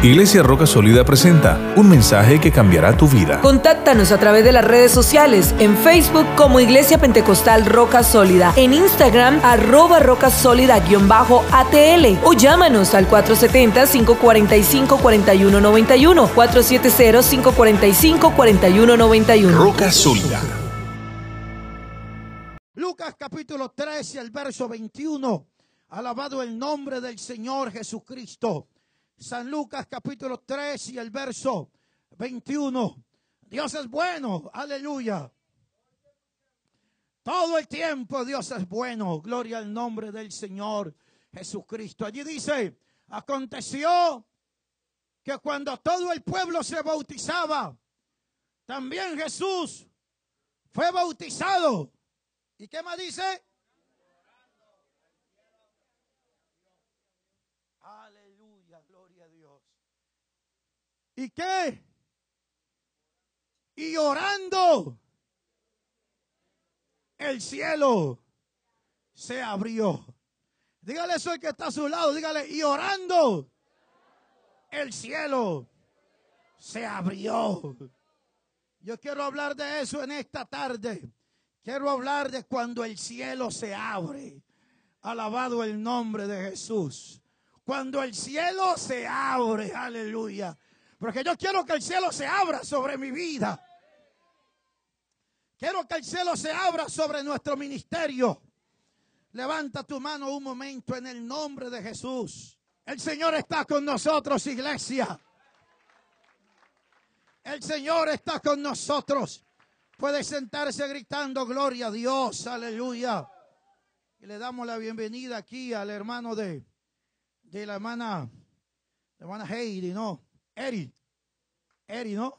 Iglesia Roca Sólida presenta un mensaje que cambiará tu vida. Contáctanos a través de las redes sociales, en Facebook como Iglesia Pentecostal Roca Sólida, en Instagram arroba roca sólida-atl o llámanos al 470-545-4191, 470-545-4191. Roca Sólida. Lucas capítulo 13, el verso 21. Alabado el nombre del Señor Jesucristo. San Lucas capítulo 3 y el verso 21. Dios es bueno, aleluya. Todo el tiempo Dios es bueno, gloria al nombre del Señor Jesucristo. Allí dice, aconteció que cuando todo el pueblo se bautizaba, también Jesús fue bautizado. ¿Y qué más dice? ¿Y qué? Y orando, el cielo se abrió. Dígale eso el que está a su lado, dígale, y orando, el cielo se abrió. Yo quiero hablar de eso en esta tarde. Quiero hablar de cuando el cielo se abre. Alabado el nombre de Jesús. Cuando el cielo se abre, aleluya. Porque yo quiero que el cielo se abra sobre mi vida. Quiero que el cielo se abra sobre nuestro ministerio. Levanta tu mano un momento en el nombre de Jesús. El Señor está con nosotros, iglesia. El Señor está con nosotros. Puede sentarse gritando gloria a Dios, aleluya. Y le damos la bienvenida aquí al hermano de, de la hermana, la hermana Heidi, ¿no? Eri. Eri, ¿no?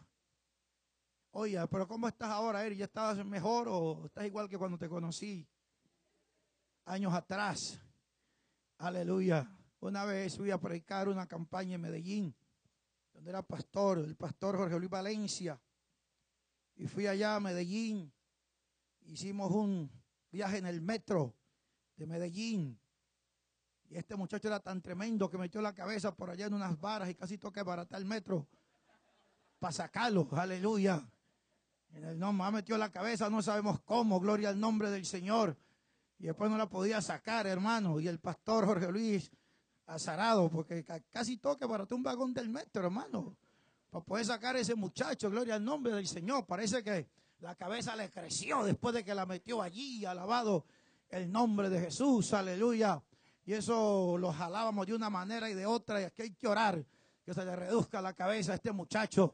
Oye, pero ¿cómo estás ahora, Eri? ¿Ya estás mejor o estás igual que cuando te conocí años atrás? Aleluya. Una vez fui a predicar una campaña en Medellín, donde era pastor, el pastor Jorge Luis Valencia. Y fui allá a Medellín. Hicimos un viaje en el metro de Medellín. Y este muchacho era tan tremendo que metió la cabeza por allá en unas varas y casi toca baratar el metro para sacarlo. Aleluya. En el nombre, ha metido la cabeza, no sabemos cómo, gloria al nombre del Señor. Y después no la podía sacar, hermano. Y el pastor Jorge Luis azarado, porque casi toca barató un vagón del metro, hermano. Para poder sacar a ese muchacho, gloria al nombre del Señor. Parece que la cabeza le creció después de que la metió allí, alabado el nombre de Jesús, aleluya. Y eso lo jalábamos de una manera y de otra, y aquí hay que orar, que se le reduzca la cabeza a este muchacho.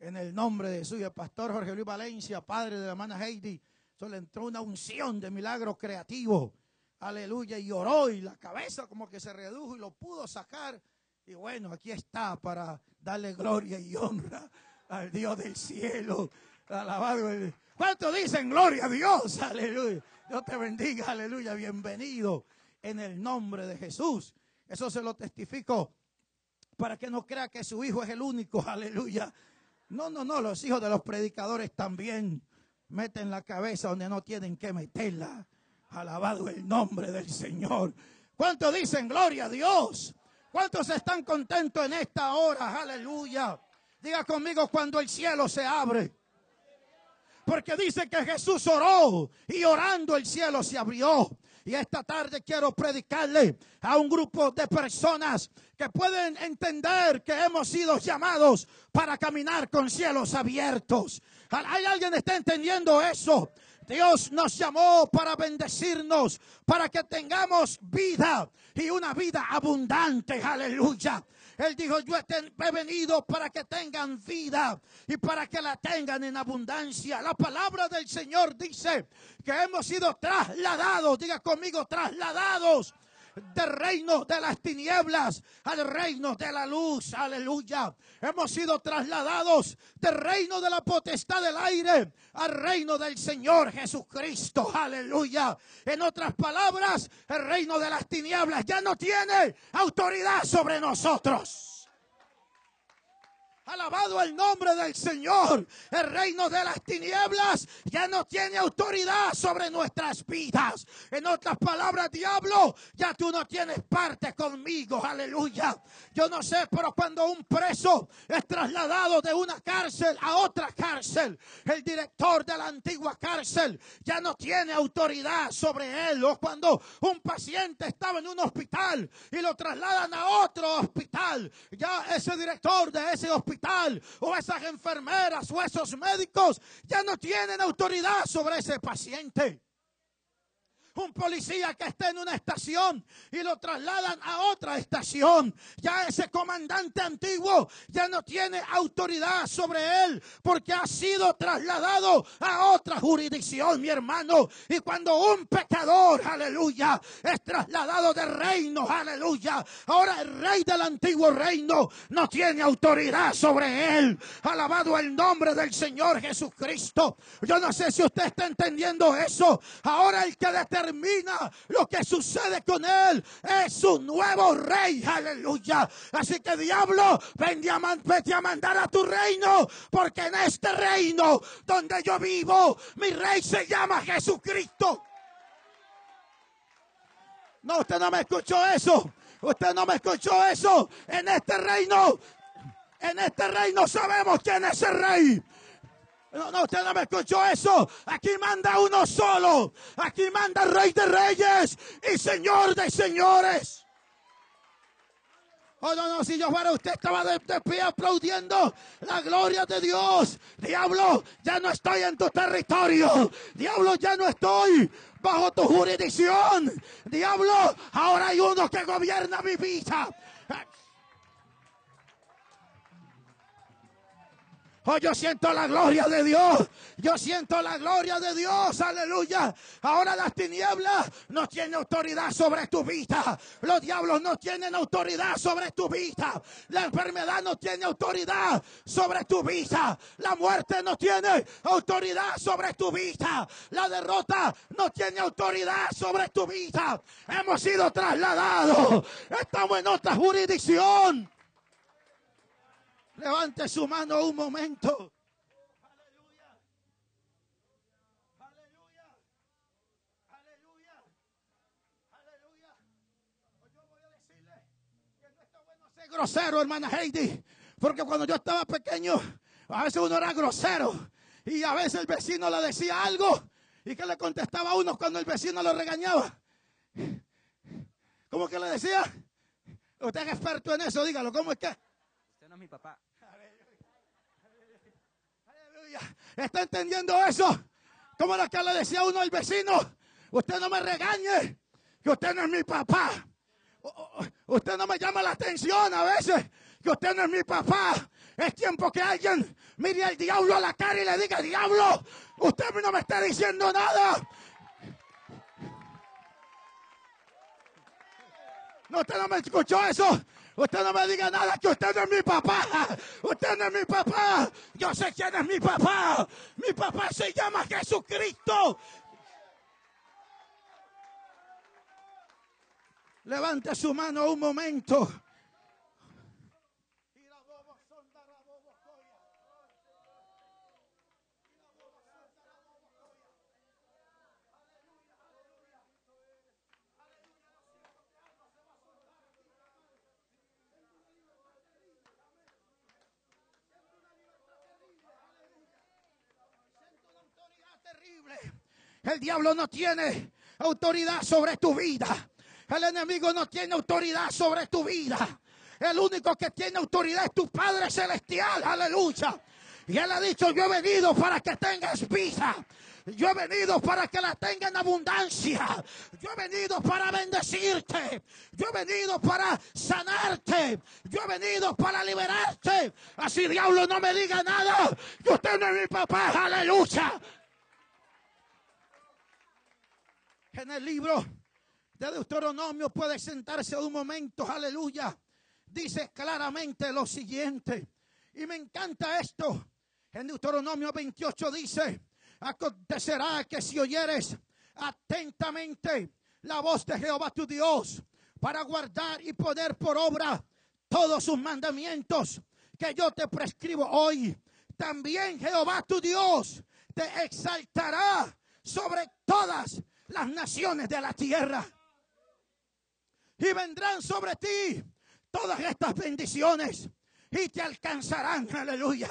En el nombre de Jesús, el pastor Jorge Luis Valencia, padre de la hermana Heidi, eso le entró una unción de milagro creativo. Aleluya, y oró y la cabeza como que se redujo y lo pudo sacar. Y bueno, aquí está para darle gloria y honra al Dios del cielo. Alabado. ¿Cuánto dicen gloria a Dios? Aleluya. Dios te bendiga, aleluya. Bienvenido en el nombre de Jesús. Eso se lo testifico para que no crea que su hijo es el único, aleluya. No, no, no, los hijos de los predicadores también meten la cabeza donde no tienen que meterla. Alabado el nombre del Señor. ¿Cuántos dicen gloria a Dios? ¿Cuántos están contentos en esta hora? Aleluya. Diga conmigo cuando el cielo se abre. Porque dice que Jesús oró y orando el cielo se abrió. Y esta tarde quiero predicarle a un grupo de personas que pueden entender que hemos sido llamados para caminar con cielos abiertos. ¿Hay alguien que está entendiendo eso? Dios nos llamó para bendecirnos, para que tengamos vida y una vida abundante. Aleluya. Él dijo, yo he venido para que tengan vida y para que la tengan en abundancia. La palabra del Señor dice que hemos sido trasladados, diga conmigo, trasladados del reino de las tinieblas al reino de la luz. Aleluya. Hemos sido trasladados del reino de la potestad del aire al reino del Señor Jesucristo. Aleluya. En otras palabras, el reino de las tinieblas ya no tiene autoridad sobre nosotros. Alabado el nombre del Señor. El reino de las tinieblas ya no tiene autoridad sobre nuestras vidas. En otras palabras, diablo, ya tú no tienes parte conmigo. Aleluya. Yo no sé, pero cuando un preso es trasladado de una cárcel a otra cárcel, el director de la antigua cárcel ya no tiene autoridad sobre él. O cuando un paciente estaba en un hospital y lo trasladan a otro hospital, ya ese director de ese hospital o esas enfermeras o esos médicos ya no tienen autoridad sobre ese paciente un policía que esté en una estación y lo trasladan a otra estación. Ya ese comandante antiguo ya no tiene autoridad sobre él porque ha sido trasladado a otra jurisdicción, mi hermano. Y cuando un pecador, aleluya, es trasladado de reino, aleluya, ahora el rey del antiguo reino no tiene autoridad sobre él. Alabado el nombre del Señor Jesucristo. Yo no sé si usted está entendiendo eso. Ahora el que determina termina lo que sucede con él. Es un nuevo rey, aleluya. Así que diablo, vete a, a mandar a tu reino, porque en este reino donde yo vivo, mi rey se llama Jesucristo. No, usted no me escuchó eso. Usted no me escuchó eso. En este reino, en este reino sabemos quién es el rey. No, no, usted no me escuchó eso. Aquí manda uno solo. Aquí manda Rey de Reyes y Señor de Señores. Oh, no, no, si yo fuera usted estaba de, pie aplaudiendo la gloria de Dios. Diablo, ya no estoy en tu territorio. Diablo, ya no estoy bajo tu jurisdicción. Diablo, ahora hay uno que gobierna mi vida. Oh, yo siento la gloria de Dios. Yo siento la gloria de Dios. Aleluya. Ahora las tinieblas no tienen autoridad sobre tu vida. Los diablos no tienen autoridad sobre tu vida. La enfermedad no tiene autoridad sobre tu vida. La muerte no tiene autoridad sobre tu vida. La derrota no tiene autoridad sobre tu vida. Hemos sido trasladados. Estamos en otra jurisdicción. Levante su mano un momento. Aleluya. Aleluya. Aleluya. Aleluya. Yo voy a decirle que no está bueno ser grosero, hermana Heidi. Porque cuando yo estaba pequeño, a veces uno era grosero. Y a veces el vecino le decía algo. ¿Y que le contestaba a uno cuando el vecino lo regañaba? ¿Cómo que le decía? Usted es experto en eso, dígalo, ¿cómo es que? Usted no es mi papá. ¿Está entendiendo eso? Como lo que le decía uno al vecino. Usted no me regañe, que usted no es mi papá. Usted no me llama la atención a veces, que usted no es mi papá. Es tiempo que alguien mire al diablo a la cara y le diga, diablo, usted no me está diciendo nada. No, usted no me escuchó eso. Usted no me diga nada que usted no es mi papá. Usted no es mi papá. Yo sé quién es mi papá. Mi papá se llama Jesucristo. Levante su mano un momento. El diablo no tiene autoridad sobre tu vida. El enemigo no tiene autoridad sobre tu vida. El único que tiene autoridad es tu Padre Celestial. Aleluya. Y Él ha dicho, yo he venido para que tengas vida. Yo he venido para que la tenga en abundancia. Yo he venido para bendecirte. Yo he venido para sanarte. Yo he venido para liberarte. Así diablo no me diga nada. No es mi papá. Aleluya. En el libro de Deuteronomio puede sentarse un momento, aleluya. Dice claramente lo siguiente. Y me encanta esto. En Deuteronomio 28 dice, acontecerá que si oyeres atentamente la voz de Jehová tu Dios para guardar y poner por obra todos sus mandamientos que yo te prescribo hoy, también Jehová tu Dios te exaltará sobre todas las naciones de la tierra. Y vendrán sobre ti todas estas bendiciones y te alcanzarán, aleluya.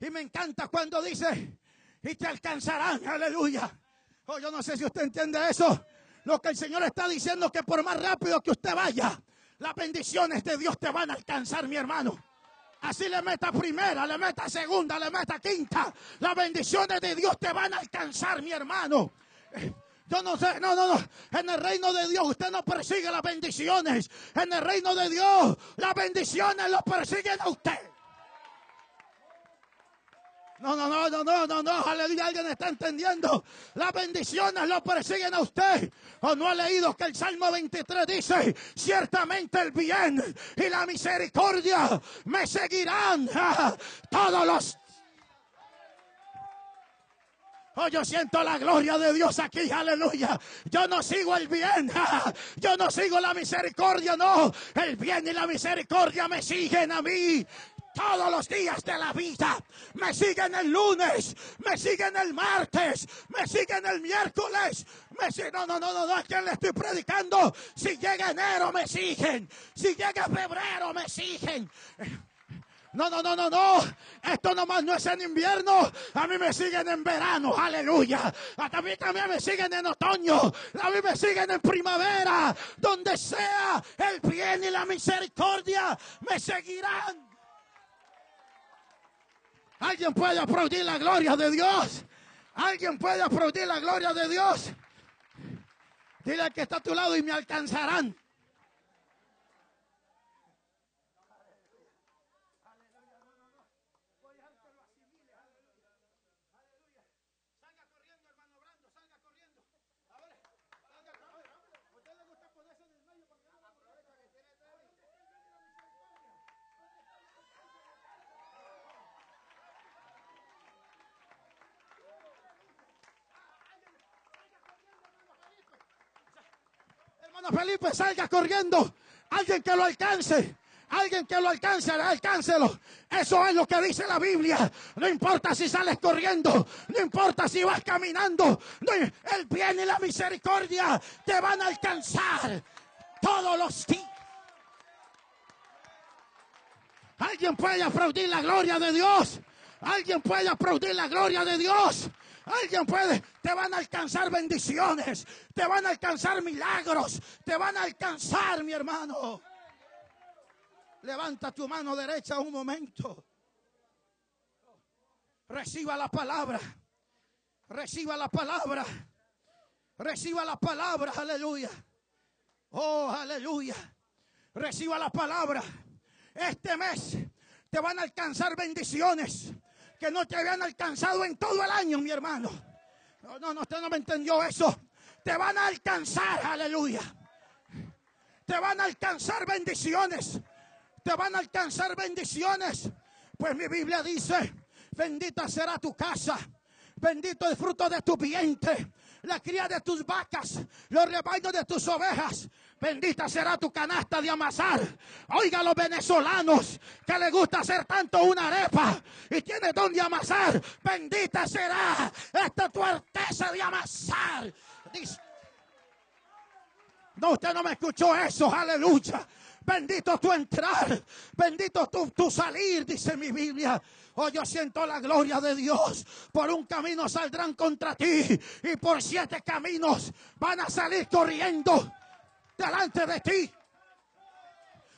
Y me encanta cuando dice, y te alcanzarán, aleluya. Oh, yo no sé si usted entiende eso. Lo que el Señor está diciendo que por más rápido que usted vaya, las bendiciones de Dios te van a alcanzar, mi hermano. Así le meta primera, le meta segunda, le meta quinta. Las bendiciones de Dios te van a alcanzar, mi hermano. Yo no sé, no, no, no. En el reino de Dios usted no persigue las bendiciones. En el reino de Dios las bendiciones lo persiguen a usted. No, no, no, no, no, no, no, aleluya, alguien está entendiendo. Las bendiciones lo persiguen a usted. O no ha leído que el Salmo 23 dice, ciertamente el bien y la misericordia me seguirán ah, todos los Oh, yo siento la gloria de Dios aquí, aleluya. Yo no sigo el bien, yo no sigo la misericordia, no. El bien y la misericordia me siguen a mí todos los días de la vida. Me siguen el lunes, me siguen el martes, me siguen el miércoles. Me siguen, no, no, no, no, no, ¿a quién le estoy predicando? Si llega enero me siguen, si llega febrero me siguen. No, no, no, no, no. Esto nomás no es en invierno. A mí me siguen en verano. Aleluya. A mí también me siguen en otoño. A mí me siguen en primavera. Donde sea el bien y la misericordia me seguirán. Alguien puede aplaudir la gloria de Dios. Alguien puede aplaudir la gloria de Dios. Dile que está a tu lado y me alcanzarán. Felipe salga corriendo. Alguien que lo alcance. Alguien que lo alcance, alcáncelo. Eso es lo que dice la Biblia. No importa si sales corriendo, no importa si vas caminando. el bien y la misericordia te van a alcanzar todos los días. Alguien puede aplaudir la gloria de Dios. Alguien puede aplaudir la gloria de Dios. Alguien puede, te van a alcanzar bendiciones, te van a alcanzar milagros, te van a alcanzar, mi hermano. Levanta tu mano derecha un momento. Reciba la palabra. Reciba la palabra. Reciba la palabra. Aleluya. Oh, aleluya. Reciba la palabra. Este mes te van a alcanzar bendiciones que no te habían alcanzado en todo el año, mi hermano. No, no, no, usted no me entendió eso. Te van a alcanzar, aleluya. Te van a alcanzar bendiciones. Te van a alcanzar bendiciones. Pues mi Biblia dice, bendita será tu casa. Bendito el fruto de tu vientre, la cría de tus vacas, los rebaños de tus ovejas. Bendita será tu canasta de amasar. Oiga los venezolanos que le gusta hacer tanto una arepa y tiene donde amasar. Bendita será esta tu artesa de amasar. no, usted no me escuchó eso. Aleluya. Bendito tu entrar, bendito tu, tu, salir, dice mi Biblia. Oh, yo siento la gloria de Dios. Por un camino saldrán contra ti y por siete caminos van a salir corriendo delante de ti.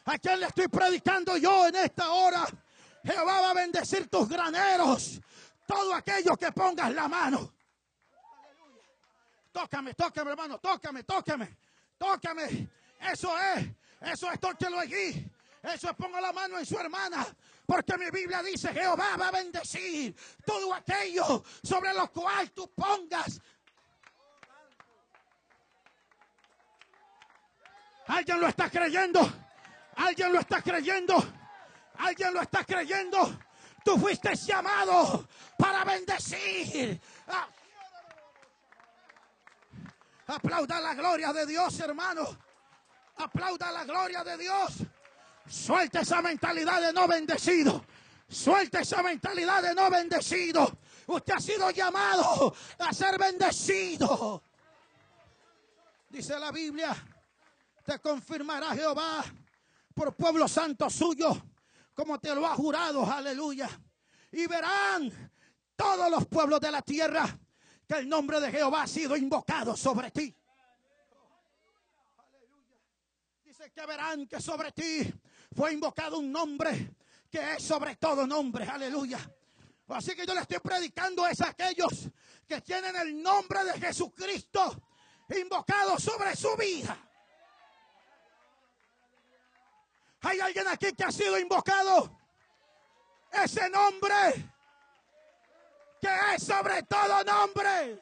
¿A quién le estoy predicando yo en esta hora? Jehová va a bendecir tus graneros. Todo aquello que pongas la mano. Tócame, tócame, hermano, tócame, tócame, tócame. Eso es, eso es, tóquelo allí. Eso es, ponga la mano en su hermana. Porque mi Biblia dice, Jehová va a bendecir todo aquello sobre lo cual tú pongas Alguien lo está creyendo. Alguien lo está creyendo. Alguien lo está creyendo. Tú fuiste llamado para bendecir. Ah. Aplauda la gloria de Dios, hermano. Aplauda la gloria de Dios. Suelta esa mentalidad de no bendecido. Suelta esa mentalidad de no bendecido. Usted ha sido llamado a ser bendecido. Dice la Biblia, te confirmará Jehová por pueblo santo suyo, como te lo ha jurado, aleluya. Y verán todos los pueblos de la tierra que el nombre de Jehová ha sido invocado sobre ti. Dice que verán que sobre ti fue invocado un nombre que es sobre todo nombre, aleluya. Así que yo le estoy predicando a aquellos que tienen el nombre de Jesucristo invocado sobre su vida. Hay alguien aquí que ha sido invocado. Ese nombre que es sobre todo nombre.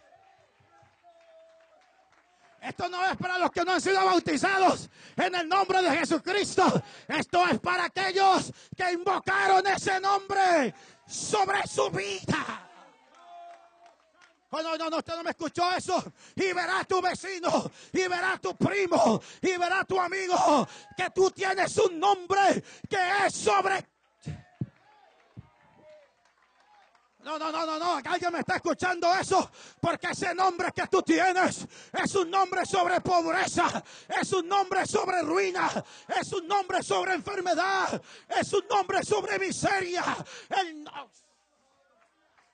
Esto no es para los que no han sido bautizados en el nombre de Jesucristo. Esto es para aquellos que invocaron ese nombre sobre su vida. Oh, no, no, no, usted no me escuchó eso. Y verá tu vecino, y verá tu primo, y verá tu amigo, que tú tienes un nombre que es sobre No, no, no, no, no. Alguien me está escuchando eso. Porque ese nombre que tú tienes es un nombre sobre pobreza. Es un nombre sobre ruina. Es un nombre sobre enfermedad. Es un nombre sobre miseria. Él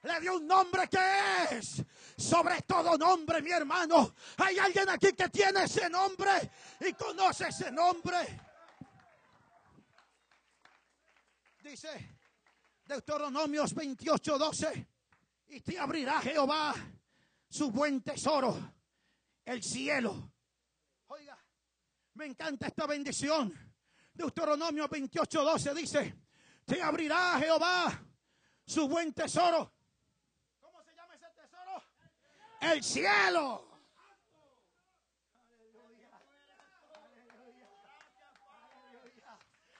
le dio un nombre que es sobre todo nombre, mi hermano. Hay alguien aquí que tiene ese nombre y conoce ese nombre. Dice Deuteronomios 28, 12. Y te abrirá Jehová su buen tesoro, el cielo. Oiga, me encanta esta bendición. Deuteronomio 28, 12 dice, te abrirá Jehová su buen tesoro. ¿Cómo se llama ese tesoro? El cielo.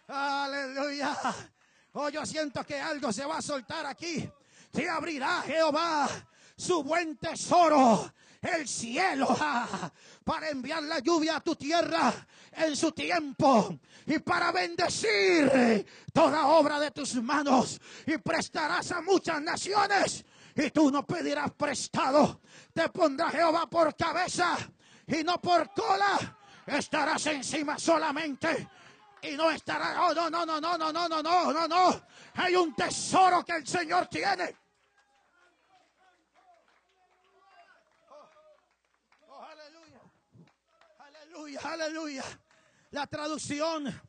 Aleluya. Oh, yo siento que algo se va a soltar aquí. Te abrirá Jehová su buen tesoro, el cielo, para enviar la lluvia a tu tierra en su tiempo y para bendecir toda obra de tus manos y prestarás a muchas naciones y tú no pedirás prestado. Te pondrá Jehová por cabeza y no por cola. Estarás encima solamente y no estará. Oh, no, no, no, no, no, no, no, no, no, no. Hay un tesoro que el Señor tiene. Oh, oh, aleluya. Aleluya, aleluya. La traducción,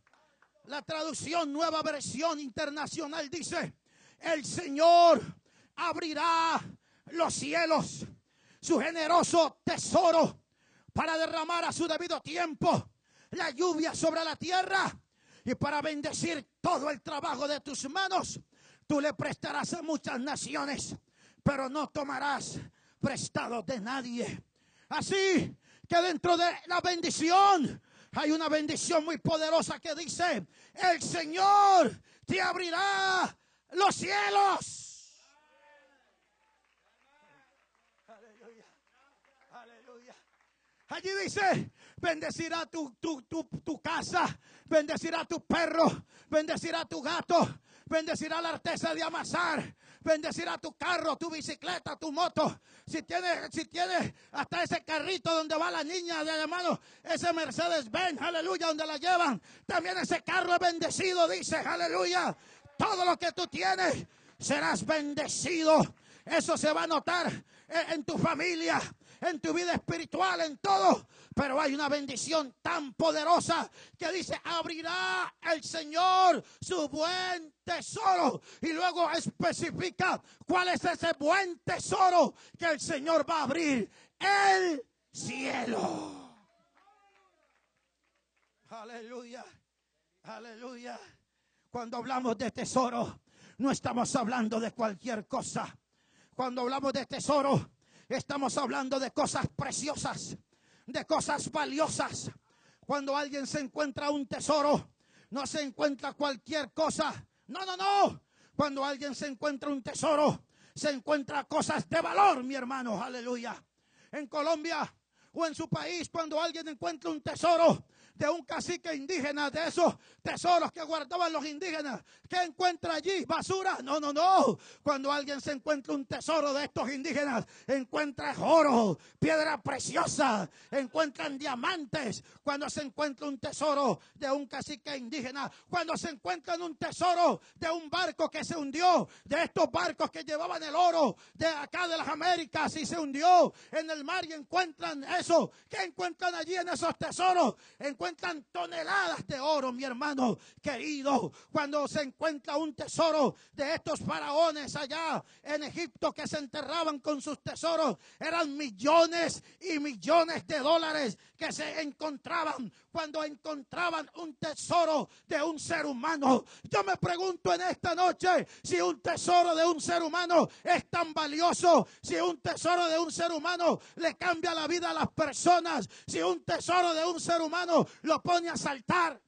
la traducción, nueva versión internacional dice: El Señor abrirá los cielos, su generoso tesoro, para derramar a su debido tiempo la lluvia sobre la tierra y para bendecir todo el trabajo de tus manos, tú le prestarás a muchas naciones, pero no tomarás prestado de nadie. Así que dentro de la bendición hay una bendición muy poderosa que dice, el Señor te abrirá los cielos. Aleluya. Aleluya. Allí dice, bendecirá tu, tu, tu, tu casa, bendecirá tu perro, bendecirá tu gato, bendecirá la artesa de amasar, bendecirá tu carro, tu bicicleta, tu moto. Si tienes, si tienes hasta ese carrito donde va la niña de hermano, ese Mercedes Benz, aleluya, donde la llevan, también ese carro es bendecido, dice, aleluya. Todo lo que tú tienes serás bendecido. Eso se va a notar en tu familia, en tu vida espiritual, en todo. Pero hay una bendición tan poderosa que dice, abrirá el Señor su buen tesoro. Y luego especifica cuál es ese buen tesoro que el Señor va a abrir. El cielo. Aleluya. Aleluya. Cuando hablamos de tesoro, no estamos hablando de cualquier cosa. Cuando hablamos de tesoro, Estamos hablando de cosas preciosas, de cosas valiosas. Cuando alguien se encuentra un tesoro, no se encuentra cualquier cosa. No, no, no. Cuando alguien se encuentra un tesoro, se encuentra cosas de valor, mi hermano. Aleluya. En Colombia o en su país, cuando alguien encuentra un tesoro, de un cacique indígena, de esos tesoros que guardaban los indígenas. ¿Qué encuentra allí? ¿Basura? No, no, no. Cuando alguien se encuentra un tesoro de estos indígenas, encuentra oro, piedra preciosa, encuentran diamantes. Cuando se encuentra un tesoro de un cacique indígena, cuando se encuentran un tesoro de un barco que se hundió, de estos barcos que llevaban el oro de acá de las Américas y se hundió en el mar y encuentran eso. ¿Qué encuentran allí en esos tesoros? Toneladas de oro, mi hermano querido. Cuando se encuentra un tesoro de estos faraones allá en Egipto que se enterraban con sus tesoros, eran millones y millones de dólares que se encontraban cuando encontraban un tesoro de un ser humano. Yo me pregunto en esta noche si un tesoro de un ser humano es tan valioso, si un tesoro de un ser humano le cambia la vida a las personas, si un tesoro de un ser humano lo pone a saltar.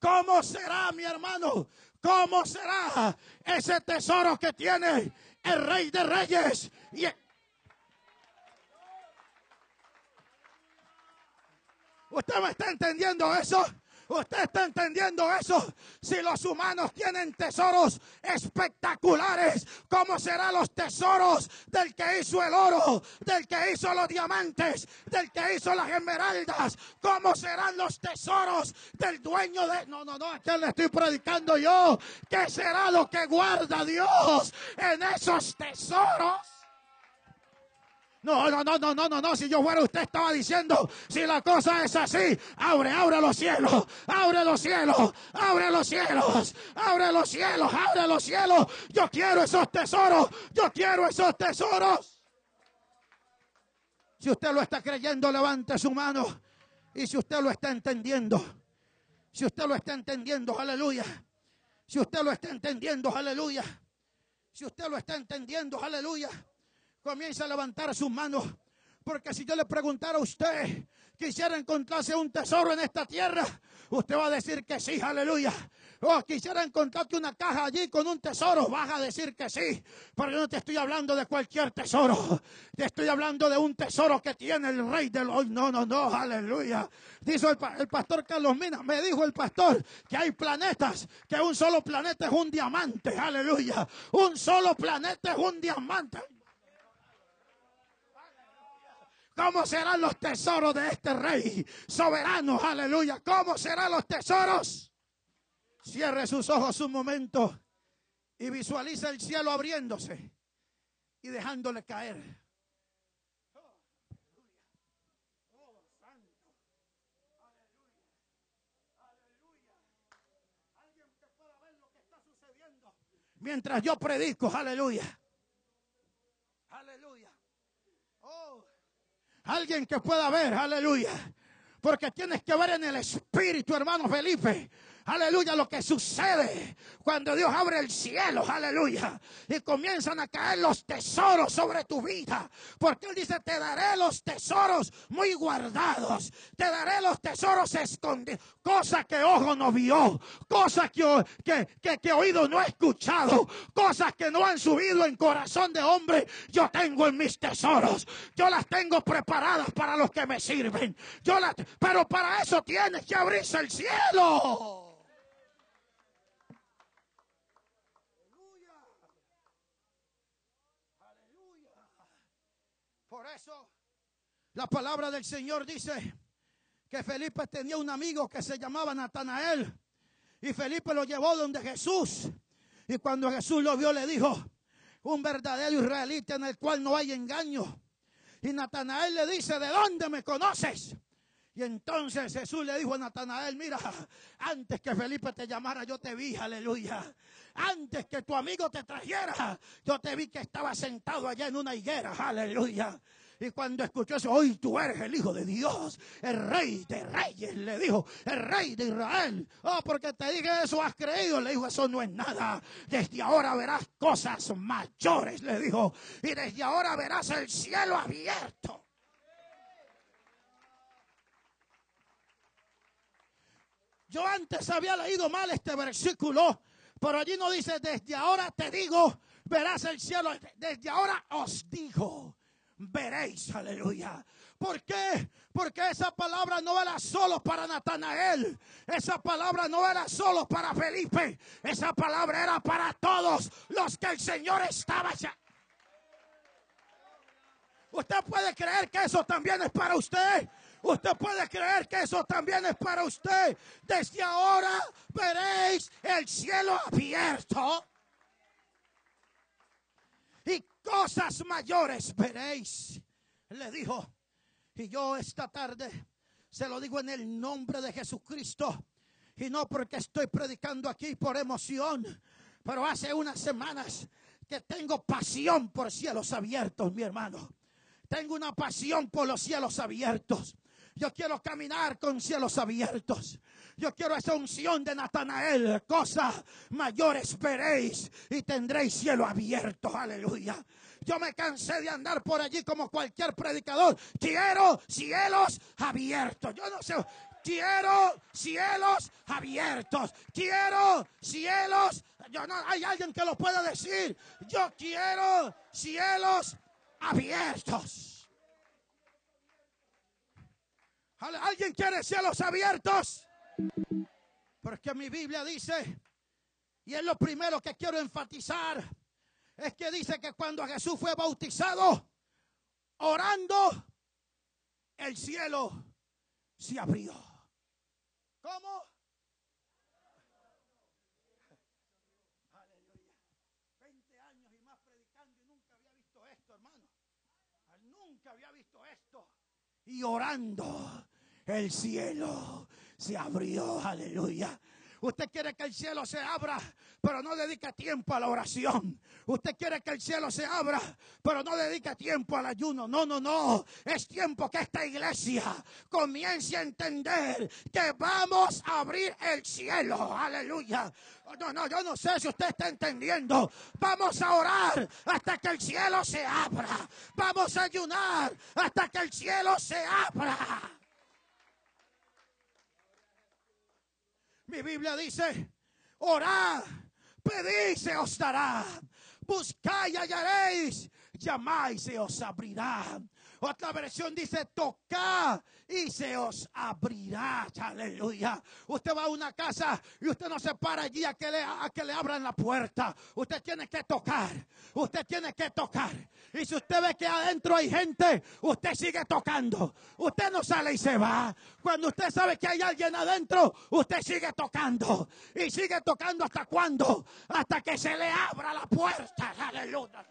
¿Cómo será, mi hermano? ¿Cómo será ese tesoro que tiene el rey de reyes? Y ¿Usted me está entendiendo eso? ¿Usted está entendiendo eso? Si los humanos tienen tesoros espectaculares, ¿cómo serán los tesoros del que hizo el oro, del que hizo los diamantes, del que hizo las esmeraldas? ¿Cómo serán los tesoros del dueño de... No, no, no, ¿a le estoy predicando yo? ¿Qué será lo que guarda Dios en esos tesoros? No, no, no, no, no, no, no. Si yo fuera usted estaba diciendo, si la cosa es así, abre, abre los cielos, abre los cielos, abre los cielos, abre los cielos, abre los cielos. Yo quiero esos tesoros, yo quiero esos tesoros. Si usted lo está creyendo, levante su mano. Y si usted lo está entendiendo, si usted lo está entendiendo, aleluya. Si usted lo está entendiendo, aleluya. Si usted lo está entendiendo, aleluya comienza a levantar sus manos. Porque si yo le preguntara a usted, quisiera encontrarse un tesoro en esta tierra, usted va a decir que sí, aleluya. O quisiera encontrarte una caja allí con un tesoro, vas a decir que sí. Pero yo no te estoy hablando de cualquier tesoro. Te estoy hablando de un tesoro que tiene el rey del hoy. No, no, no, aleluya. Dijo el, el pastor Carlos Mina, me dijo el pastor que hay planetas, que un solo planeta es un diamante, aleluya. Un solo planeta es un diamante. ¿Cómo serán los tesoros de este rey soberano? Aleluya. ¿Cómo serán los tesoros? Cierre sus ojos un momento y visualiza el cielo abriéndose y dejándole caer. Mientras yo predico, aleluya. Alguien que pueda ver, aleluya. Porque tienes que ver en el Espíritu, hermano Felipe. Aleluya, lo que sucede cuando Dios abre el cielo, aleluya. Y comienzan a caer los tesoros sobre tu vida. Porque Él dice, te daré los tesoros muy guardados. Te daré los tesoros escondidos. Cosa que ojo no vio. Cosas que, que, que, oído no ha escuchado. Cosas que no han subido en corazón de hombre. Yo tengo en mis tesoros. Yo las tengo preparadas para los que me sirven. Yo las, pero para eso tienes que abrirse el cielo. Por eso la palabra del Señor dice que Felipe tenía un amigo que se llamaba Natanael. Y Felipe lo llevó donde Jesús. Y cuando Jesús lo vio le dijo, un verdadero israelita en el cual no hay engaño. Y Natanael le dice, ¿de dónde me conoces? Y entonces Jesús le dijo a Natanael, mira, antes que Felipe te llamara, yo te vi, aleluya. Antes que tu amigo te trajera, yo te vi que estaba sentado allá en una higuera, aleluya. Y cuando escuchó eso, hoy tú eres el Hijo de Dios, el Rey de Reyes, le dijo, el Rey de Israel. Oh, porque te dije eso, has creído. Le dijo, eso no es nada. Desde ahora verás cosas mayores, le dijo. Y desde ahora verás el cielo abierto. Yo antes había leído mal este versículo, pero allí no dice, desde ahora te digo, verás el cielo, desde ahora os digo. Veréis, aleluya. ¿Por qué? Porque esa palabra no era solo para Natanael, esa palabra no era solo para Felipe, esa palabra era para todos los que el Señor estaba ya. Usted puede creer que eso también es para usted. Usted puede creer que eso también es para usted. Desde ahora veréis el cielo abierto. Cosas mayores veréis. Le dijo, y yo esta tarde se lo digo en el nombre de Jesucristo. Y no porque estoy predicando aquí por emoción, pero hace unas semanas que tengo pasión por cielos abiertos, mi hermano. Tengo una pasión por los cielos abiertos. Yo quiero caminar con cielos abiertos. Yo quiero esa unción de Natanael. Cosas mayores veréis y tendréis cielo abierto. Aleluya. Yo me cansé de andar por allí como cualquier predicador. Quiero cielos abiertos. Yo no sé. Quiero cielos abiertos. Quiero cielos. Yo no, hay alguien que lo pueda decir. Yo quiero cielos abiertos. ¿Alguien quiere cielos abiertos? Porque mi Biblia dice, y es lo primero que quiero enfatizar, es que dice que cuando Jesús fue bautizado, orando, el cielo se abrió. ¿Cómo? Aleluya. 20 años y más predicando y nunca había visto esto, hermano. Nunca había visto esto. Y orando, el cielo se abrió. Aleluya. Usted quiere que el cielo se abra, pero no dedica tiempo a la oración. Usted quiere que el cielo se abra, pero no dedica tiempo al ayuno. No, no, no. Es tiempo que esta iglesia comience a entender que vamos a abrir el cielo. Aleluya. No, no, yo no sé si usted está entendiendo. Vamos a orar hasta que el cielo se abra. Vamos a ayunar hasta que el cielo se abra. Mi Biblia dice, orad, pedid se os dará, buscad y hallaréis, llamáis se os abrirá. Otra versión dice, toca y se os abrirá. Aleluya. Usted va a una casa y usted no se para allí a que le, a que le abran la puerta. Usted tiene que tocar. Usted tiene que tocar. Y si usted ve que adentro hay gente, usted sigue tocando. Usted no sale y se va. Cuando usted sabe que hay alguien adentro, usted sigue tocando. Y sigue tocando hasta cuándo? Hasta que se le abra la puerta. Aleluya.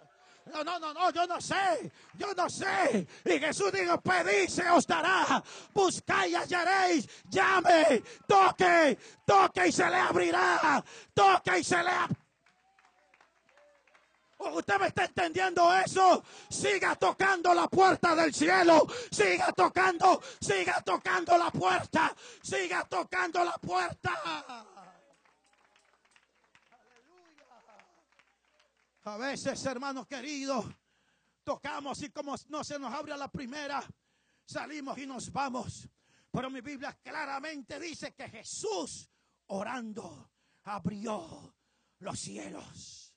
No, no, no, no, yo no sé, yo no sé. Y Jesús dijo, pedid se os dará, buscad y hallaréis, llame, toque, toque y se le abrirá, toque y se le abrirá. ¿Usted me está entendiendo eso? Siga tocando la puerta del cielo. Siga tocando, siga tocando la puerta. Siga tocando la puerta. A veces, hermanos queridos, tocamos y como no se nos abre a la primera, salimos y nos vamos. Pero mi Biblia claramente dice que Jesús orando abrió los cielos.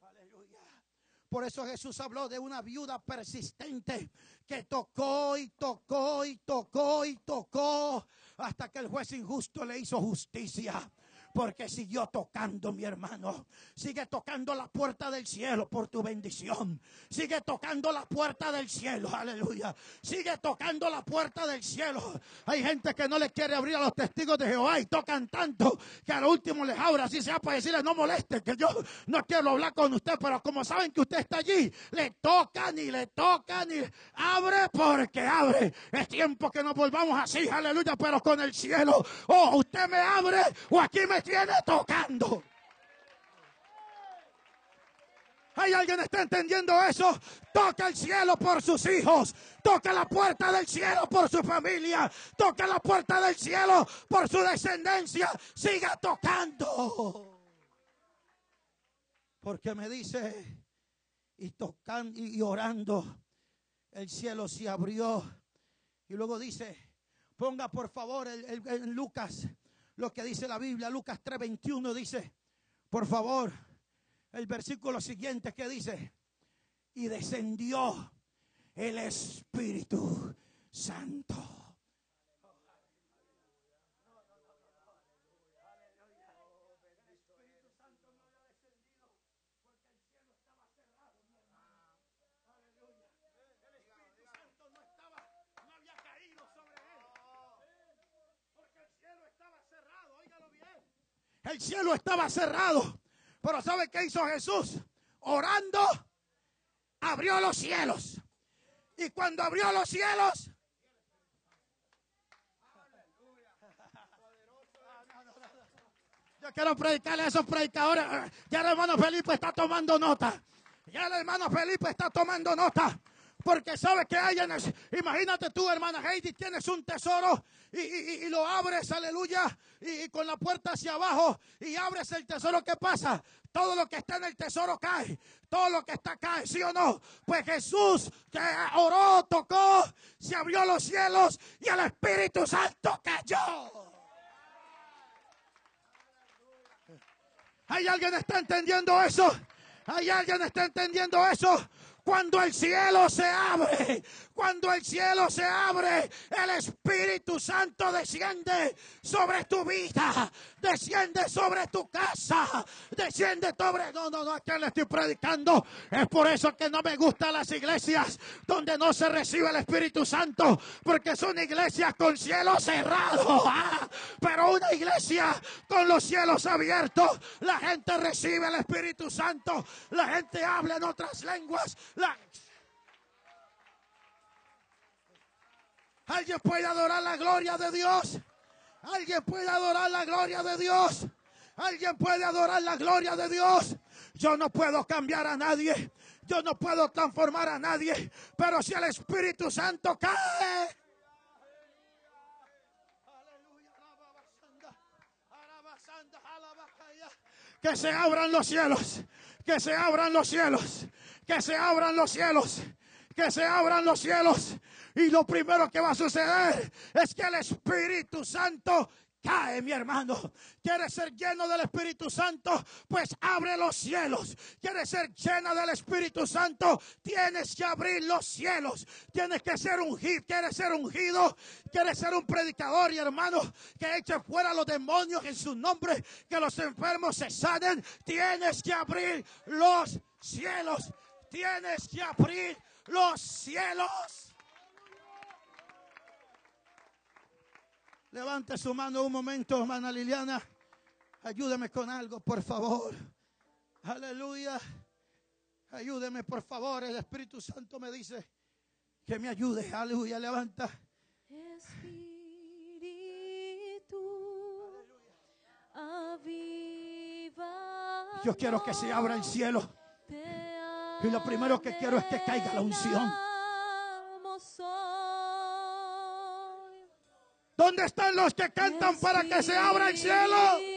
Aleluya. Por eso Jesús habló de una viuda persistente que tocó y tocó y tocó y tocó hasta que el juez injusto le hizo justicia porque siguió tocando, mi hermano. Sigue tocando la puerta del cielo por tu bendición. Sigue tocando la puerta del cielo, aleluya. Sigue tocando la puerta del cielo. Hay gente que no le quiere abrir a los testigos de Jehová y tocan tanto que al último les abra, así sea para decirle no moleste, que yo no quiero hablar con usted, pero como saben que usted está allí, le tocan y le tocan y abre porque abre. Es tiempo que nos volvamos así, aleluya, pero con el cielo. Oh, usted me abre o aquí me tiene tocando. ¿Hay alguien que está entendiendo eso? Toca el cielo por sus hijos. Toca la puerta del cielo por su familia. Toca la puerta del cielo por su descendencia. Siga tocando. Porque me dice, y tocando y orando, el cielo se abrió. Y luego dice, ponga por favor en Lucas lo que dice la Biblia. Lucas 3:21 dice, por favor, el versículo siguiente que dice, y descendió el Espíritu Santo. El cielo estaba cerrado. Pero ¿sabe qué hizo Jesús? Orando, abrió los cielos. Y cuando abrió los cielos, yo quiero predicarle a esos predicadores. Ya el hermano Felipe está tomando nota. Ya el hermano Felipe está tomando nota. Porque sabes que hay en el, imagínate tú, hermana Heidi, tienes un tesoro y, lo abres, aleluya, y, con la puerta hacia abajo y abres el tesoro. ¿Qué pasa? Todo lo que está en el tesoro cae. Todo lo que está cae, ¿sí o no? Pues Jesús que oró, tocó, se abrió los cielos y el Espíritu Santo cayó. ¿Hay alguien está entendiendo eso? ¿Hay alguien está entendiendo eso? Cuando el cielo se abre, cuando el cielo se abre, el Espíritu Santo desciende sobre tu vida, desciende sobre tu casa, desciende sobre... No, no, no, ¿a quién le estoy predicando? Es por eso que no me gustan las iglesias donde no se recibe el Espíritu Santo, porque son iglesias con cielo cerrado. Ah, Pero una iglesia con los cielos abiertos, la gente recibe el Espíritu Santo, la gente habla en otras lenguas. Alguien puede adorar la gloria de Dios. Alguien puede adorar la gloria de Dios. Alguien puede adorar la gloria de Dios. Yo no puedo cambiar a nadie. Yo no puedo transformar a nadie. Pero si el Espíritu Santo cae. Que se abran los cielos. Que se abran los cielos. Que se abran los cielos. Que se abran los cielos. Y lo primero que va a suceder es que el Espíritu Santo cae, mi hermano. ¿Quieres ser lleno del Espíritu Santo? Pues abre los cielos. ¿Quieres ser llena del Espíritu Santo? Tienes que abrir los cielos. Tienes que ser ungido. ¿Quieres ser ungido? ¿Quieres ser un predicador y hermano que eche fuera los demonios en su nombre? Que los enfermos se sanen. Tienes que abrir los cielos. Tienes que abrir los cielos. Levante su mano un momento, hermana Liliana. Ayúdeme con algo, por favor. Aleluya. Ayúdeme, por favor. El Espíritu Santo me dice que me ayude. Aleluya. Levanta. Espíritu, aviva. Yo quiero que se abra el cielo. Y lo primero que quiero es que caiga la unción. ¿Dónde están los que cantan para que se abra el cielo?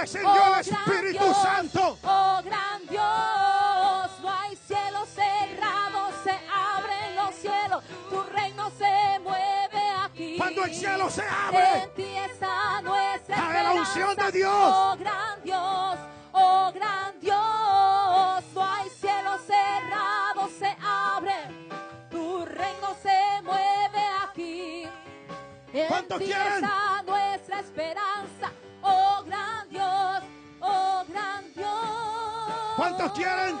Descendió Oh, el Espíritu Dios, Santo. Oh gran Dios, no hay cielo cerrado, se abren los cielos, tu reino se mueve aquí. Cuando el cielo se abre, en ti está nuestra cae la unción de Dios. Oh gran Dios, oh gran Dios, no hay cielo cerrado, se abre, tu reino se mueve aquí. En ¿Cuántos quieren? ¿Cuántos quieren?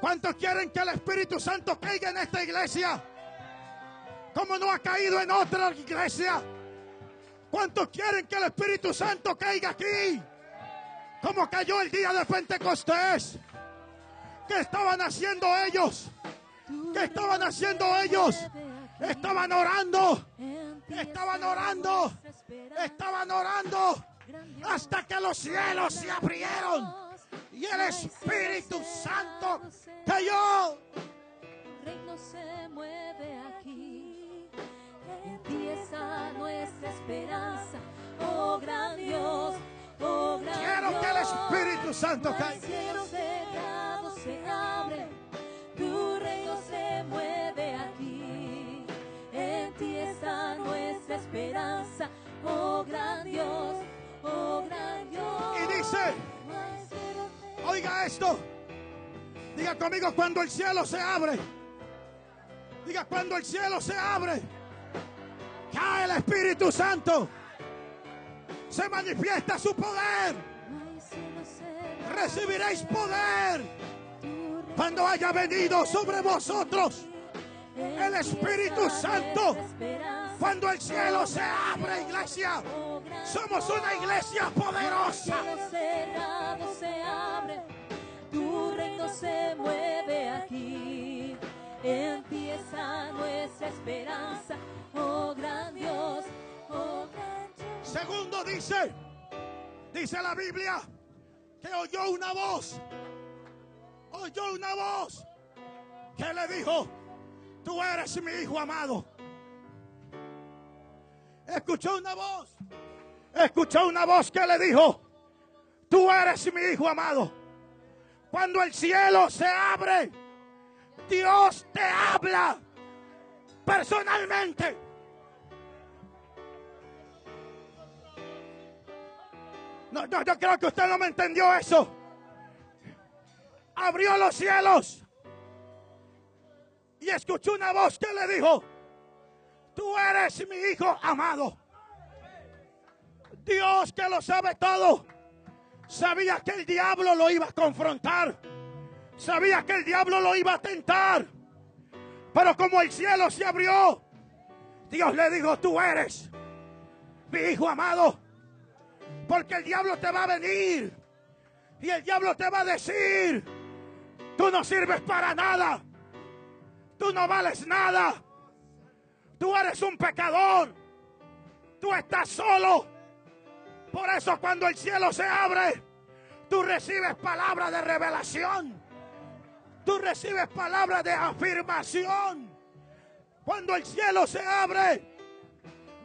¿Cuántos quieren que el Espíritu Santo caiga en esta iglesia? Como no ha caído en otra iglesia. ¿Cuántos quieren que el Espíritu Santo caiga aquí? Como cayó el día de Pentecostés. ¿Qué estaban haciendo ellos? ¿Qué estaban haciendo ellos? Estaban orando. Estaban orando. Estaban orando. Hasta que los cielos se abrieron. Y el Espíritu Santo cayó. Tu reino se mueve aquí. En ti está nuestra esperanza. Oh gran Dios, oh gran Quiero que el Dios. Espíritu Santo caiga. cielo cerrado se abre. Tu reino se mueve aquí. En ti está nuestra esperanza. Oh gran Dios, oh gran Dios. Y dice, oiga esto. Diga conmigo cuando el cielo se abre. Diga cuando el cielo se abre. Cae el Espíritu Santo. Se manifiesta su poder. Recibiréis poder cuando haya venido sobre vosotros el Espíritu Santo. Cuando el cielo se abre, iglesia. Somos una iglesia poderosa. Se mueve aquí. Está nuestra esperanza, oh gran Dios, oh gran Dios. Segundo dice, dice la Biblia, que oyó una voz, oyó una voz que le dijo, tú eres mi hijo amado. Escuchó una voz, escuchó una voz que le dijo, tú eres mi hijo amado. Cuando el cielo se abre, Dios te habla personalmente. No, no, yo creo que usted no me entendió eso. Abrió los cielos y escuchó una voz que le dijo, tú eres mi hijo amado. Dios que lo sabe todo, sabía que el diablo lo iba a confrontar, sabía que el diablo lo iba a tentar, pero como el cielo se abrió, Dios le dijo, tú eres mi hijo amado. Porque el diablo te va a venir. Y el diablo te va a decir, tú no sirves para nada. Tú no vales nada. Tú eres un pecador. Tú estás solo. Por eso cuando el cielo se abre, tú recibes palabras de revelación. Tú recibes palabras de afirmación. Cuando el cielo se abre,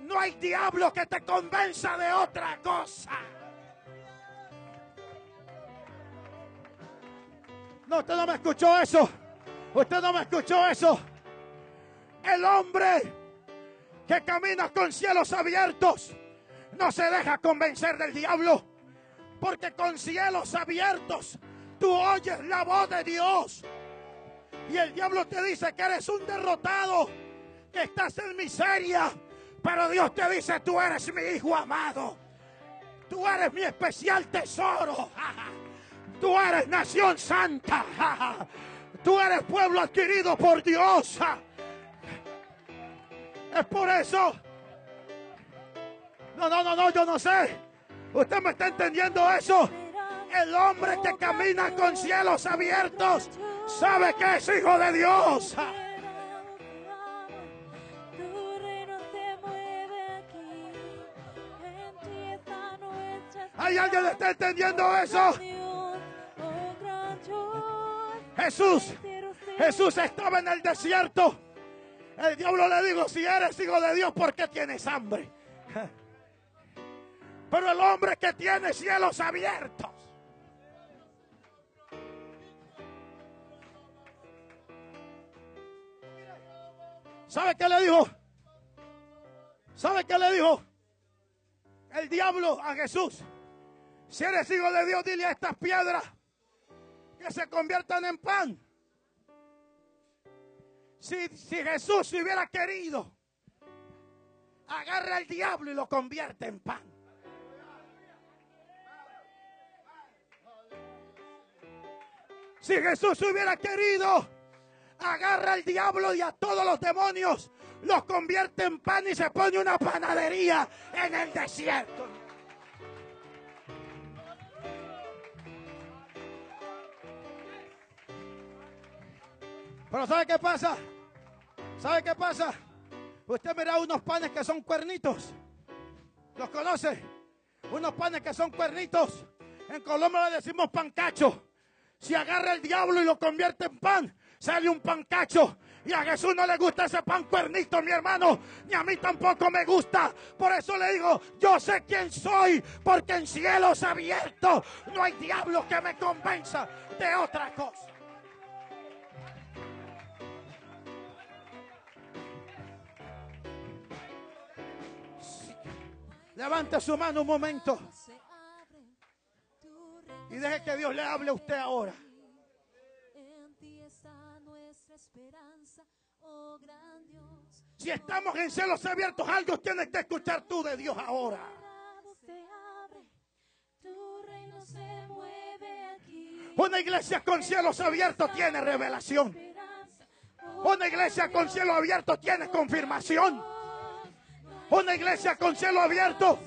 no hay diablo que te convenza de otra cosa. No, usted no me escuchó eso. Usted no me escuchó eso. El hombre que camina con cielos abiertos no se deja convencer del diablo. Porque con cielos abiertos tú oyes la voz de Dios. Y el diablo te dice que eres un derrotado, que estás en miseria. Pero Dios te dice, tú eres mi hijo amado. Tú eres mi especial tesoro. Tú eres nación santa. Tú eres pueblo adquirido por Dios. Es por eso. No, no, no, no, yo no sé. ¿Usted me está entendiendo eso? El hombre que camina con cielos abiertos sabe que es hijo de Dios. ¿Hay alguien que está entendiendo eso? Oh Jesús, Jesús estaba en el desierto. El diablo le dijo, si eres hijo de Dios, ¿por qué tienes hambre? Pero el hombre que tiene cielos abiertos. ¿Sabe qué le dijo? ¿Sabe qué le dijo? El diablo a Jesús. Si eres hijo de Dios, dile a estas piedras que se conviertan en pan. Si, si Jesús si hubiera querido, agarra al diablo y lo convierte en pan. Si Jesús hubiera querido, agarra al diablo y a todos los demonios, los convierte en pan y se pone una panadería en el desierto. Pero ¿sabe qué pasa? ¿Sabe qué pasa? Usted verá unos panes que son cuernitos. ¿Los conoce? Unos panes que son cuernitos. En Colombia le decimos pancacho. Si agarra el diablo y lo convierte en pan, sale un pancacho. Y a Jesús no le gusta ese pan cuernito, mi hermano. Ni a mí tampoco me gusta. Por eso le digo, yo sé quién soy. Porque en cielos abiertos no hay diablo que me convenza de otra cosa. Levante su mano un momento deje que Dios le hable a usted ahora. En ti está nuestra esperanza, oh gran Dios. Si estamos en cielos abiertos, algo tienes que escuchar tú de Dios ahora. Una iglesia con cielos abiertos tiene revelación. Esperanza, oh Una iglesia con cielo abierto tiene confirmación. Una iglesia con cielo abierto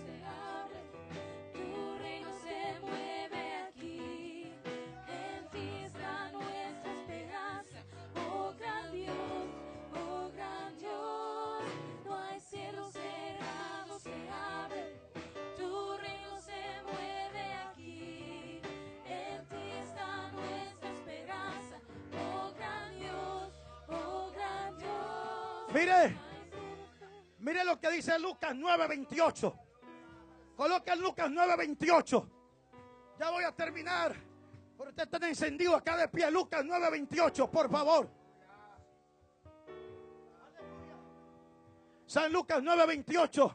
Mire. Mire lo que dice Lucas 9:28. Coloca Lucas 9:28. Ya voy a terminar. Pero usted está encendido acá de pie. Lucas 9:28, por favor. San Lucas 9:28.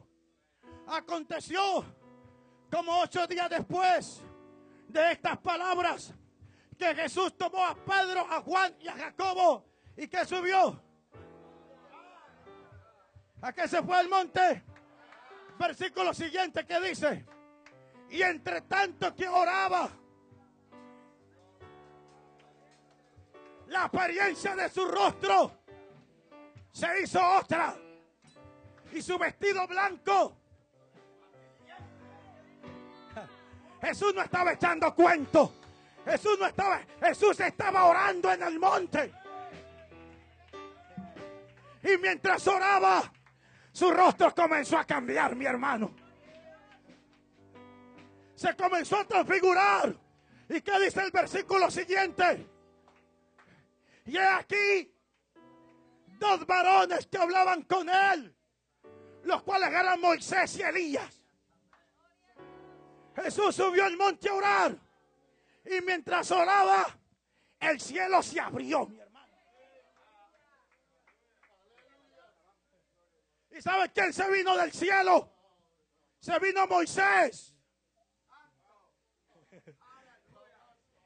Aconteció como ocho días después de estas palabras que Jesús tomó a Pedro, a Juan y a Jacobo y que subió. ¿A qué se fue al monte? Versículo siguiente que dice, y entre tanto que oraba, la apariencia de su rostro se hizo otra y su vestido blanco. Jesús no estaba echando cuentos. Jesús no estaba, Jesús estaba orando en el monte. Y mientras oraba, su rostro comenzó a cambiar, mi hermano. Se comenzó a transfigurar. ¿Y qué dice el versículo siguiente? Y he aquí dos varones que hablaban con él, los cuales eran Moisés y Elías. Jesús subió al monte a orar. Y mientras oraba, el cielo se abrió, mi hermano. ¿Y sabe quién se vino del cielo? Se vino Moisés.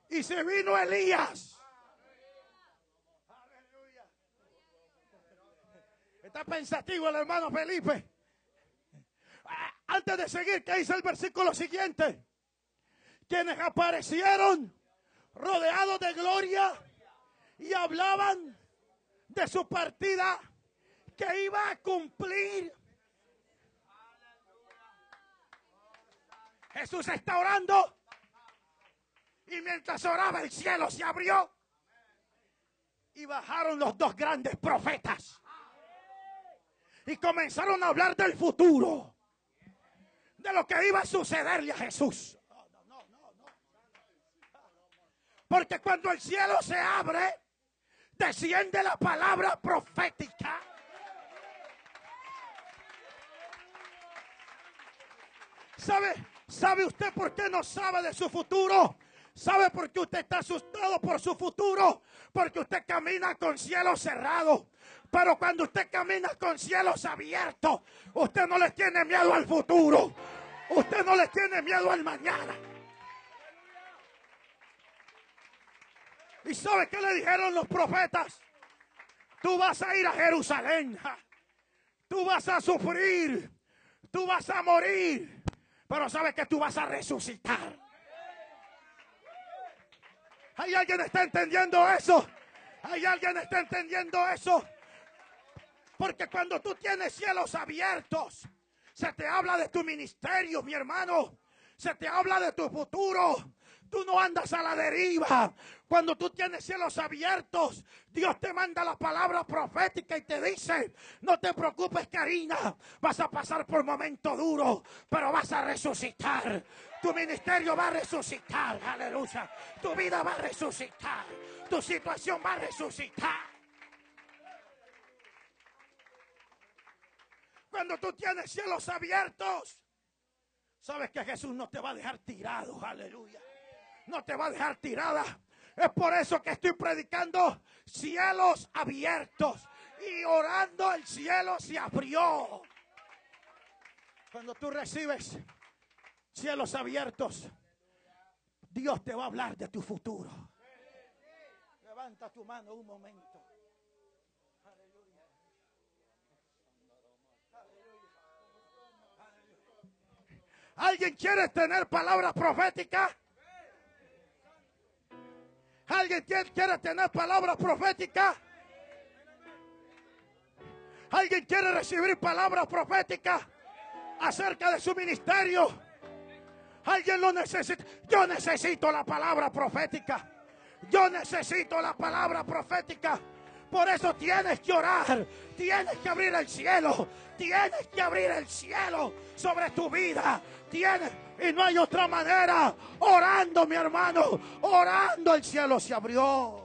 Y se vino Elías. Está pensativo el hermano Felipe. Antes de seguir, ¿qué dice el versículo siguiente? Quienes aparecieron rodeados de gloria y hablaban de su partida que iba a cumplir. Jesús está orando. Y mientras oraba el cielo se abrió. Y bajaron los dos grandes profetas. Y comenzaron a hablar del futuro. De lo que iba a sucederle a Jesús. Porque cuando el cielo se abre, desciende la palabra profética. ¿Sabe, ¿Sabe usted por qué no sabe de su futuro? ¿Sabe por qué usted está asustado por su futuro? Porque usted camina con cielo cerrado. Pero cuando usted camina con cielos abiertos, usted no le tiene miedo al futuro. Usted no le tiene miedo al mañana. ¿Y sabe qué le dijeron los profetas? Tú vas a ir a Jerusalén. Tú vas a sufrir. Tú vas a morir. Pero sabes que tú vas a resucitar. ¿Hay alguien que está entendiendo eso? ¿Hay alguien que está entendiendo eso? Porque cuando tú tienes cielos abiertos, se te habla de tu ministerio, mi hermano. Se te habla de tu futuro. Tú no andas a la deriva. Cuando tú tienes cielos abiertos, Dios te manda la palabra profética y te dice, no te preocupes, Karina, vas a pasar por momentos duros, pero vas a resucitar. Tu ministerio va a resucitar, aleluya. Tu vida va a resucitar. Tu situación va a resucitar. Cuando tú tienes cielos abiertos, sabes que Jesús no te va a dejar tirado, aleluya no te va a dejar tirada. Es por eso que estoy predicando cielos abiertos y orando el cielo se abrió. Cuando tú recibes cielos abiertos, Dios te va a hablar de tu futuro. Levanta tu mano un momento. ¿Alguien quiere tener palabras proféticas? ¿Alguien quiere tener palabras proféticas? ¿Alguien quiere recibir palabras proféticas acerca de su ministerio? ¿Alguien lo necesita? Yo necesito la palabra profética. Yo necesito la palabra profética. Por eso tienes que orar, tienes que abrir el cielo, tienes que abrir el cielo sobre tu vida. Tienes, y no hay otra manera. Orando, mi hermano, orando el cielo se abrió.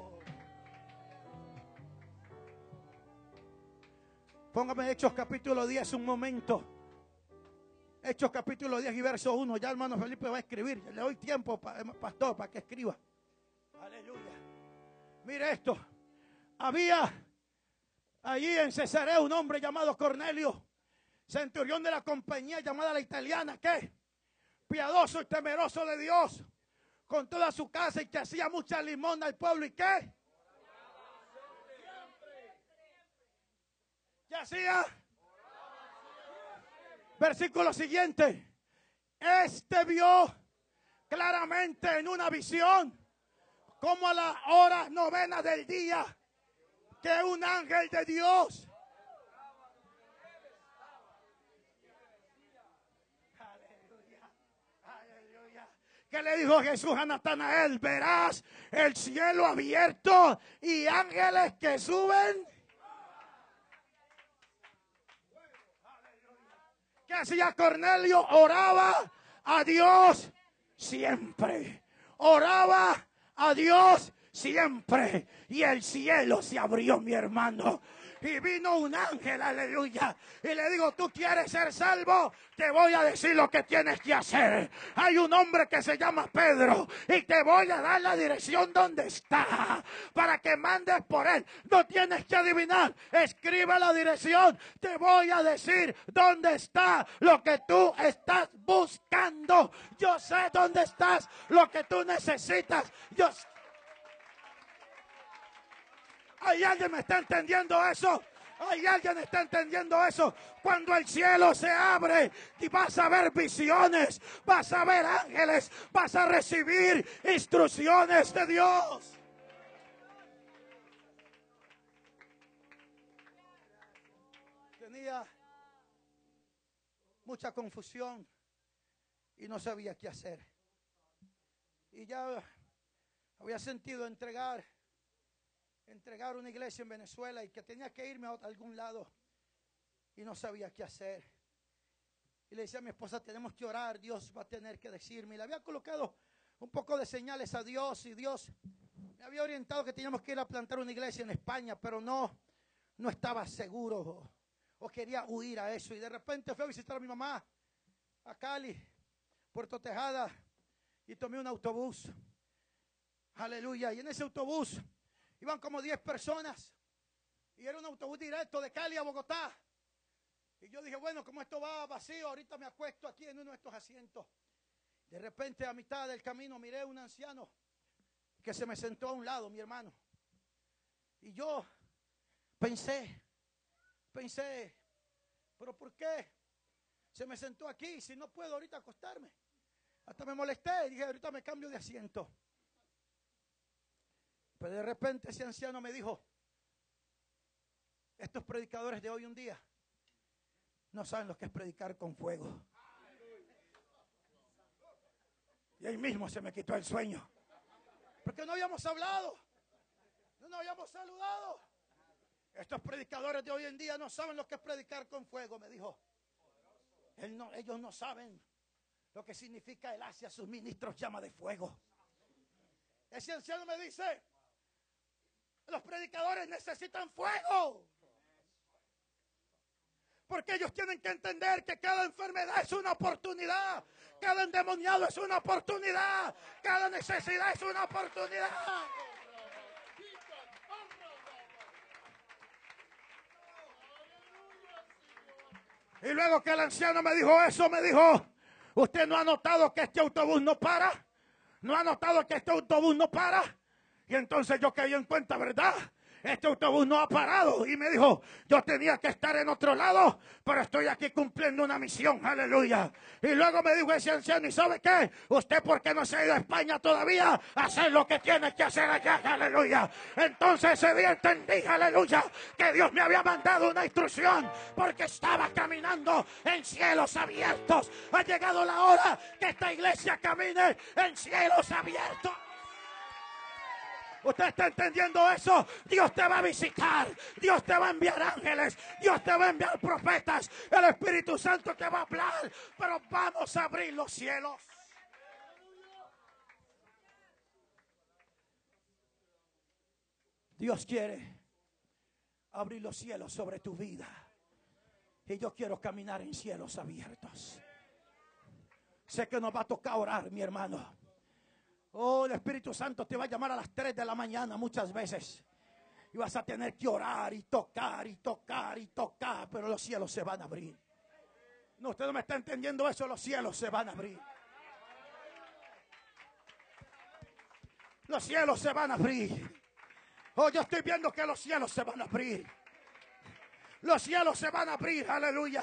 Póngame Hechos capítulo 10 un momento. Hechos capítulo 10 y verso 1. Ya hermano Felipe va a escribir. Le doy tiempo, pastor, para que escriba. Aleluya. Mire esto había allí en Cesarea un hombre llamado Cornelio, centurión de la compañía llamada la italiana, que piadoso y temeroso de Dios, con toda su casa y que hacía mucha limón al pueblo y qué. ¿Qué hacía? Versículo siguiente. Este vio claramente en una visión como a la hora novena del día que un ángel de Dios. Aleluya, ¿Qué le dijo Jesús a Natanael? Verás el cielo abierto y ángeles que suben. ¿Qué hacía Cornelio? Oraba a Dios siempre. Oraba a Dios siempre. Y el cielo se abrió, mi hermano. Y vino un ángel, aleluya. Y le digo, tú quieres ser salvo, te voy a decir lo que tienes que hacer. Hay un hombre que se llama Pedro y te voy a dar la dirección donde está para que mandes por él. No tienes que adivinar, escribe la dirección. Te voy a decir dónde está lo que tú estás buscando. Yo sé dónde estás, lo que tú necesitas. Yo ¿Hay alguien me está entendiendo eso? ¿Hay alguien está entendiendo eso? Cuando el cielo se abre y vas a ver visiones, vas a ver ángeles, vas a recibir instrucciones de Dios. Tenía mucha confusión y no sabía qué hacer. Y ya había sentido entregar entregar una iglesia en Venezuela y que tenía que irme a algún lado y no sabía qué hacer. Y le decía a mi esposa, tenemos que orar, Dios va a tener que decirme. Y le había colocado un poco de señales a Dios y Dios me había orientado que teníamos que ir a plantar una iglesia en España, pero no, no estaba seguro o quería huir a eso. Y de repente fui a visitar a mi mamá a Cali, Puerto Tejada, y tomé un autobús. Aleluya. Y en ese autobús iban como 10 personas. Y era un autobús directo de Cali a Bogotá. Y yo dije, bueno, como esto va vacío, ahorita me acuesto aquí en uno de estos asientos. De repente a mitad del camino miré a un anciano que se me sentó a un lado, mi hermano. Y yo pensé, pensé, pero ¿por qué se me sentó aquí si no puedo ahorita acostarme? Hasta me molesté y dije, ahorita me cambio de asiento. Pero de repente ese anciano me dijo, estos predicadores de hoy un día no saben lo que es predicar con fuego. Y ahí mismo se me quitó el sueño. Porque no habíamos hablado. No nos habíamos saludado. Estos predicadores de hoy en día no saben lo que es predicar con fuego, me dijo. ellos no saben lo que significa el hacia sus ministros llama de fuego. Ese anciano me dice, los predicadores necesitan fuego. Porque ellos tienen que entender que cada enfermedad es una oportunidad. Cada endemoniado es una oportunidad. Cada necesidad es una oportunidad. Y luego que el anciano me dijo eso, me dijo, ¿usted no ha notado que este autobús no para? ¿No ha notado que este autobús no para? Y entonces yo caí en cuenta, ¿verdad? este autobús no ha parado. Y me dijo, yo tenía que estar en otro lado, pero estoy aquí cumpliendo una misión, aleluya. Y luego me dijo ese anciano, ¿y sabe qué? Usted, ¿por qué no se ha ido a España todavía? Hacer lo que tiene que hacer allá, aleluya. Entonces ese día entendí, aleluya, que Dios me había mandado una instrucción, porque estaba caminando en cielos abiertos. Ha llegado la hora que esta iglesia camine en cielos abiertos. ¿Usted está entendiendo eso? Dios te va a visitar. Dios te va a enviar ángeles. Dios te va a enviar profetas. El Espíritu Santo te va a hablar. Pero vamos a abrir los cielos. Dios quiere abrir los cielos sobre tu vida. Y yo quiero caminar en cielos abiertos. Sé que nos va a tocar orar, mi hermano. Oh, el Espíritu Santo te va a llamar a las 3 de la mañana muchas veces. Y vas a tener que orar y tocar y tocar y tocar, pero los cielos se van a abrir. No, usted no me está entendiendo eso, los cielos se van a abrir. Los cielos se van a abrir. Oh, yo estoy viendo que los cielos se van a abrir. Los cielos se van a abrir, aleluya.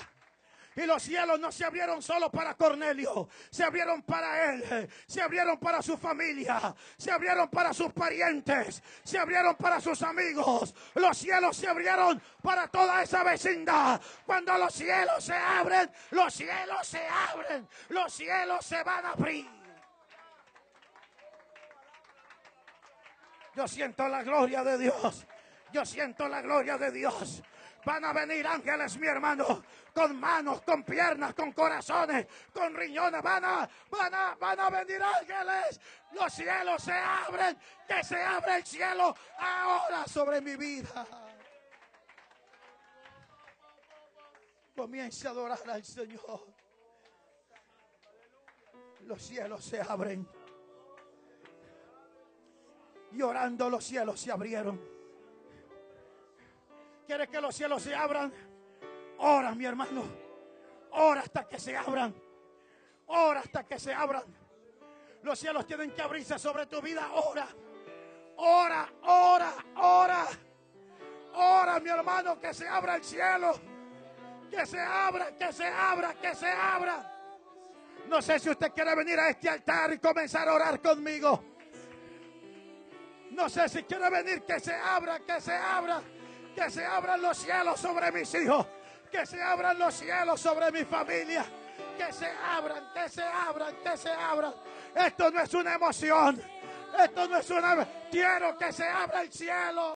Y los cielos no se abrieron solo para Cornelio, se abrieron para él, se abrieron para su familia, se abrieron para sus parientes, se abrieron para sus amigos. Los cielos se abrieron para toda esa vecindad. Cuando los cielos se abren, los cielos se abren, los cielos se van a abrir. Yo siento la gloria de Dios. Yo siento la gloria de Dios. Van a venir ángeles, mi hermano, con manos, con piernas, con corazones, con riñones. Van a, van a, van a venir ángeles. Los cielos se abren. Que se abre el cielo ahora sobre mi vida. Comience a adorar al Señor. Los cielos se abren. Y orando los cielos se abrieron. ¿Quieres que los cielos se abran? Ora, mi hermano. Ora hasta que se abran. Ora hasta que se abran. Los cielos tienen que abrirse sobre tu vida. Ora. Ora, ora, ora. Ora, mi hermano, que se abra el cielo. Que se abra, que se abra, que se abra. No sé si usted quiere venir a este altar y comenzar a orar conmigo. No sé si quiere venir, que se abra, que se abra. Que se abran los cielos sobre mis hijos. Que se abran los cielos sobre mi familia. Que se abran, que se abran, que se abran. Esto no es una emoción. Esto no es una... Quiero que se abra el cielo.